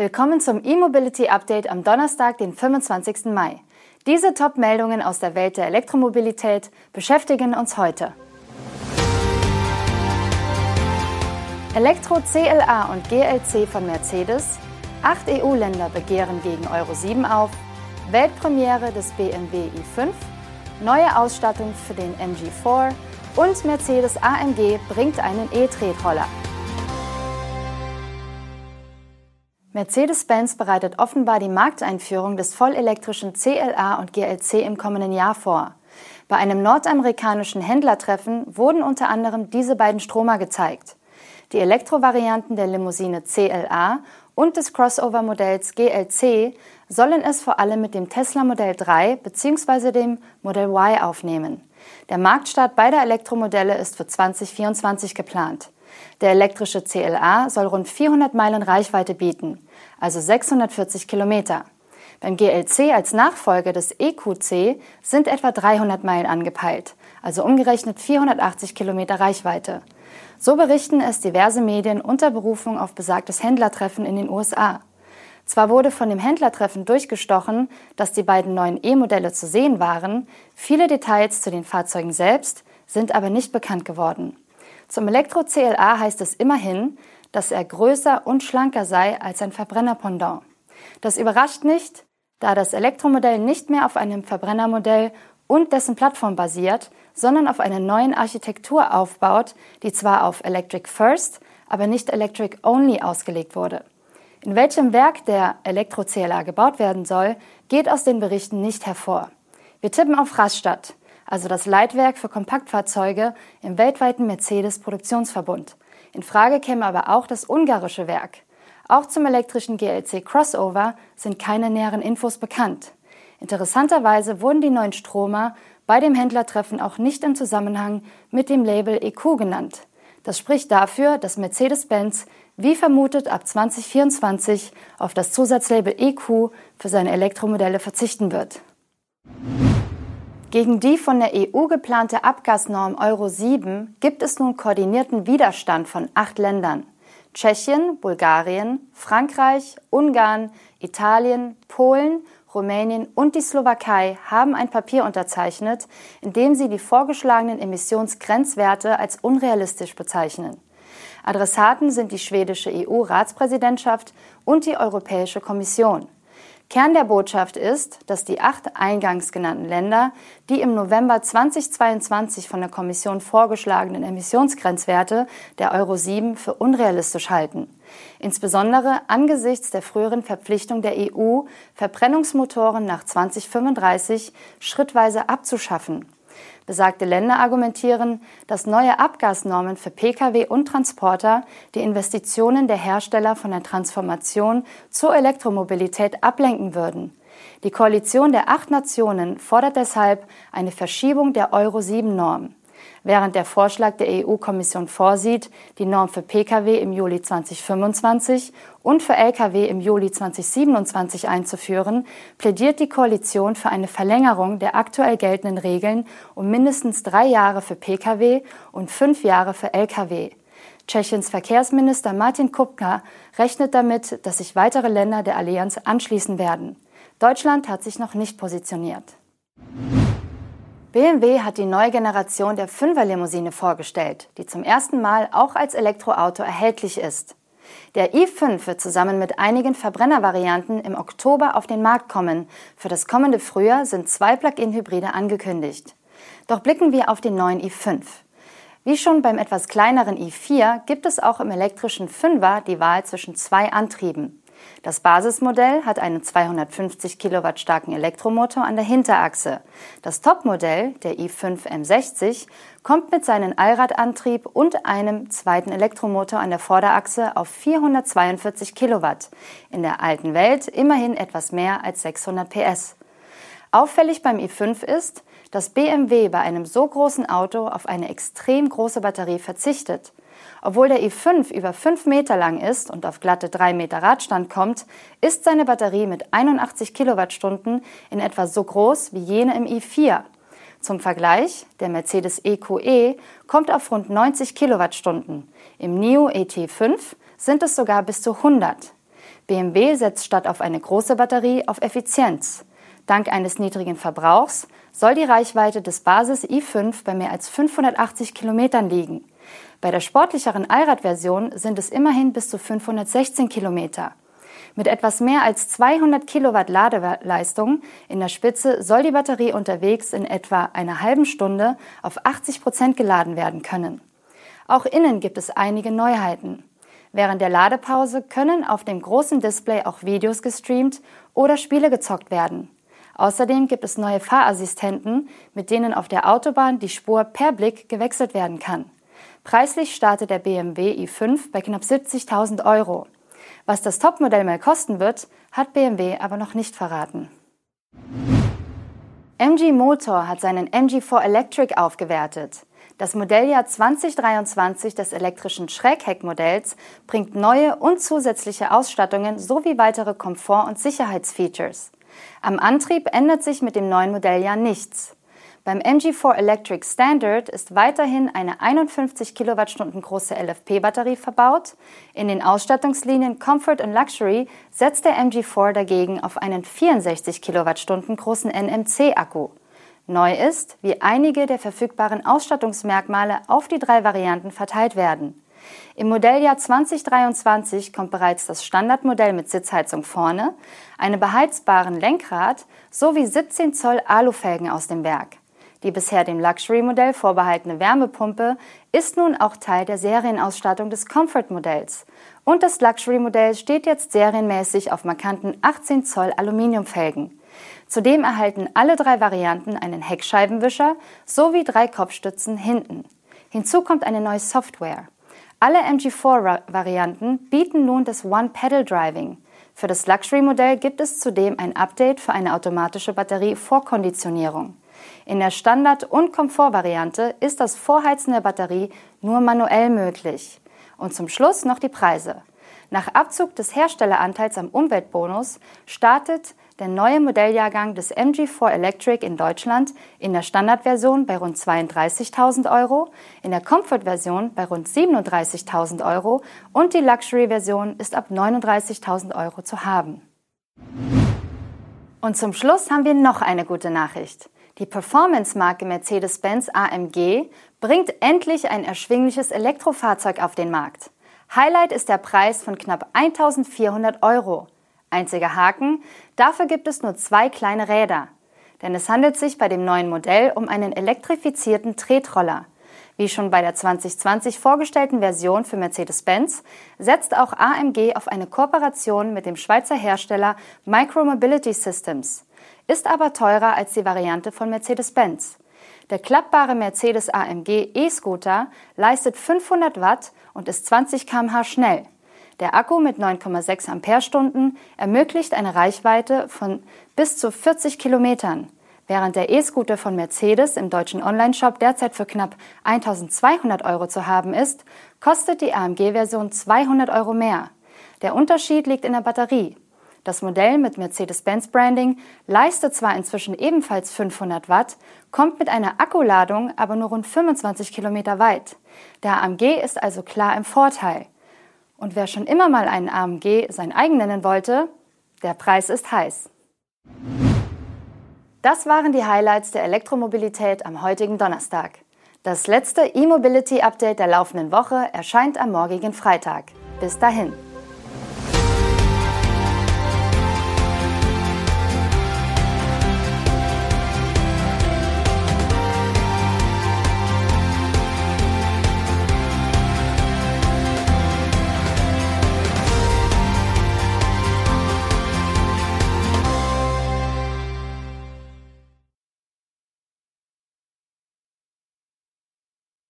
Willkommen zum E-Mobility Update am Donnerstag, den 25. Mai. Diese Top-Meldungen aus der Welt der Elektromobilität beschäftigen uns heute. Elektro CLA und GLC von Mercedes, acht EU-Länder begehren gegen Euro 7 auf, Weltpremiere des BMW i5, neue Ausstattung für den MG4 und Mercedes AMG bringt einen E-Tretroller. Mercedes-Benz bereitet offenbar die Markteinführung des vollelektrischen CLA und GLC im kommenden Jahr vor. Bei einem nordamerikanischen Händlertreffen wurden unter anderem diese beiden Stromer gezeigt. Die Elektrovarianten der Limousine CLA und des Crossover-Modells GLC sollen es vor allem mit dem Tesla Modell 3 bzw. dem Modell Y aufnehmen. Der Marktstart beider Elektromodelle ist für 2024 geplant. Der elektrische CLA soll rund 400 Meilen Reichweite bieten also 640 Kilometer. Beim GLC als Nachfolger des EQC sind etwa 300 Meilen angepeilt, also umgerechnet 480 Kilometer Reichweite. So berichten es diverse Medien unter Berufung auf besagtes Händlertreffen in den USA. Zwar wurde von dem Händlertreffen durchgestochen, dass die beiden neuen E-Modelle zu sehen waren, viele Details zu den Fahrzeugen selbst sind aber nicht bekannt geworden. Zum Elektro-CLA heißt es immerhin, dass er größer und schlanker sei als ein Verbrennerpendant. Das überrascht nicht, da das Elektromodell nicht mehr auf einem Verbrennermodell und dessen Plattform basiert, sondern auf einer neuen Architektur aufbaut, die zwar auf Electric First, aber nicht Electric Only ausgelegt wurde. In welchem Werk der Elektro-CLA gebaut werden soll, geht aus den Berichten nicht hervor. Wir tippen auf Rastatt, also das Leitwerk für Kompaktfahrzeuge im weltweiten Mercedes-Produktionsverbund. In Frage käme aber auch das ungarische Werk. Auch zum elektrischen GLC Crossover sind keine näheren Infos bekannt. Interessanterweise wurden die neuen Stromer bei dem Händlertreffen auch nicht im Zusammenhang mit dem Label EQ genannt. Das spricht dafür, dass Mercedes-Benz wie vermutet ab 2024 auf das Zusatzlabel EQ für seine Elektromodelle verzichten wird. Gegen die von der EU geplante Abgasnorm Euro 7 gibt es nun koordinierten Widerstand von acht Ländern. Tschechien, Bulgarien, Frankreich, Ungarn, Italien, Polen, Rumänien und die Slowakei haben ein Papier unterzeichnet, in dem sie die vorgeschlagenen Emissionsgrenzwerte als unrealistisch bezeichnen. Adressaten sind die schwedische EU-Ratspräsidentschaft und die Europäische Kommission. Kern der Botschaft ist, dass die acht eingangs genannten Länder die im November 2022 von der Kommission vorgeschlagenen Emissionsgrenzwerte der Euro 7 für unrealistisch halten. Insbesondere angesichts der früheren Verpflichtung der EU, Verbrennungsmotoren nach 2035 schrittweise abzuschaffen. Besagte Länder argumentieren, dass neue Abgasnormen für Pkw und Transporter die Investitionen der Hersteller von der Transformation zur Elektromobilität ablenken würden. Die Koalition der acht Nationen fordert deshalb eine Verschiebung der Euro-7-Norm. Während der Vorschlag der EU-Kommission vorsieht, die Norm für Pkw im Juli 2025 und für Lkw im Juli 2027 einzuführen, plädiert die Koalition für eine Verlängerung der aktuell geltenden Regeln um mindestens drei Jahre für Pkw und fünf Jahre für Lkw. Tschechiens Verkehrsminister Martin Kupka rechnet damit, dass sich weitere Länder der Allianz anschließen werden. Deutschland hat sich noch nicht positioniert. BMW hat die neue Generation der 5er Limousine vorgestellt, die zum ersten Mal auch als Elektroauto erhältlich ist. Der i5 wird zusammen mit einigen Verbrennervarianten im Oktober auf den Markt kommen. Für das kommende Frühjahr sind zwei Plug-in-Hybride angekündigt. Doch blicken wir auf den neuen i5. Wie schon beim etwas kleineren i4 gibt es auch im elektrischen 5er die Wahl zwischen zwei Antrieben. Das Basismodell hat einen 250 Kilowatt starken Elektromotor an der Hinterachse. Das Topmodell, der i5 M60, kommt mit seinem Allradantrieb und einem zweiten Elektromotor an der Vorderachse auf 442 Kilowatt. In der alten Welt immerhin etwas mehr als 600 PS. Auffällig beim i5 ist, dass BMW bei einem so großen Auto auf eine extrem große Batterie verzichtet. Obwohl der i5 über 5 Meter lang ist und auf glatte 3 Meter Radstand kommt, ist seine Batterie mit 81 Kilowattstunden in etwa so groß wie jene im i4. Zum Vergleich, der Mercedes EQE e kommt auf rund 90 Kilowattstunden. Im NIO ET5 sind es sogar bis zu 100. BMW setzt statt auf eine große Batterie auf Effizienz. Dank eines niedrigen Verbrauchs soll die Reichweite des Basis i5 bei mehr als 580 Kilometern liegen. Bei der sportlicheren Allradversion sind es immerhin bis zu 516 Kilometer. Mit etwas mehr als 200 Kilowatt Ladeleistung in der Spitze soll die Batterie unterwegs in etwa einer halben Stunde auf 80 Prozent geladen werden können. Auch innen gibt es einige Neuheiten. Während der Ladepause können auf dem großen Display auch Videos gestreamt oder Spiele gezockt werden. Außerdem gibt es neue Fahrassistenten, mit denen auf der Autobahn die Spur per Blick gewechselt werden kann. Preislich startet der BMW i5 bei knapp 70.000 Euro. Was das Topmodell mal kosten wird, hat BMW aber noch nicht verraten. MG Motor hat seinen MG4 Electric aufgewertet. Das Modelljahr 2023 des elektrischen Schrägheckmodells bringt neue und zusätzliche Ausstattungen sowie weitere Komfort- und Sicherheitsfeatures. Am Antrieb ändert sich mit dem neuen Modelljahr nichts. Beim MG4 Electric Standard ist weiterhin eine 51 Kilowattstunden große LFP-Batterie verbaut. In den Ausstattungslinien Comfort und Luxury setzt der MG4 dagegen auf einen 64 Kilowattstunden großen NMC-Akku. Neu ist, wie einige der verfügbaren Ausstattungsmerkmale auf die drei Varianten verteilt werden. Im Modelljahr 2023 kommt bereits das Standardmodell mit Sitzheizung vorne, einem beheizbaren Lenkrad sowie 17 Zoll Alufelgen aus dem Werk. Die bisher dem Luxury-Modell vorbehaltene Wärmepumpe ist nun auch Teil der Serienausstattung des Comfort-Modells. Und das Luxury-Modell steht jetzt serienmäßig auf markanten 18 Zoll Aluminiumfelgen. Zudem erhalten alle drei Varianten einen Heckscheibenwischer sowie drei Kopfstützen hinten. Hinzu kommt eine neue Software. Alle MG4-Varianten bieten nun das One-Pedal-Driving. Für das Luxury-Modell gibt es zudem ein Update für eine automatische Batterie-Vorkonditionierung. In der Standard- und Komfortvariante ist das Vorheizen der Batterie nur manuell möglich. Und zum Schluss noch die Preise. Nach Abzug des Herstelleranteils am Umweltbonus startet der neue Modelljahrgang des MG4 Electric in Deutschland in der Standardversion bei rund 32.000 Euro, in der Comfort-Version bei rund 37.000 Euro und die Luxury-Version ist ab 39.000 Euro zu haben. Und zum Schluss haben wir noch eine gute Nachricht. Die Performance-Marke Mercedes-Benz AMG bringt endlich ein erschwingliches Elektrofahrzeug auf den Markt. Highlight ist der Preis von knapp 1400 Euro. Einziger Haken, dafür gibt es nur zwei kleine Räder. Denn es handelt sich bei dem neuen Modell um einen elektrifizierten Tretroller. Wie schon bei der 2020 vorgestellten Version für Mercedes-Benz setzt auch AMG auf eine Kooperation mit dem Schweizer Hersteller Micromobility Systems ist aber teurer als die Variante von Mercedes-Benz. Der klappbare Mercedes AMG E-Scooter leistet 500 Watt und ist 20 km/h schnell. Der Akku mit 9,6 Ampere-Stunden ermöglicht eine Reichweite von bis zu 40 Kilometern. Während der E-Scooter von Mercedes im deutschen Onlineshop derzeit für knapp 1200 Euro zu haben ist, kostet die AMG-Version 200 Euro mehr. Der Unterschied liegt in der Batterie. Das Modell mit Mercedes-Benz-Branding leistet zwar inzwischen ebenfalls 500 Watt, kommt mit einer Akkuladung aber nur rund 25 Kilometer weit. Der AMG ist also klar im Vorteil. Und wer schon immer mal einen AMG sein eigen nennen wollte, der Preis ist heiß. Das waren die Highlights der Elektromobilität am heutigen Donnerstag. Das letzte E-Mobility-Update der laufenden Woche erscheint am morgigen Freitag. Bis dahin.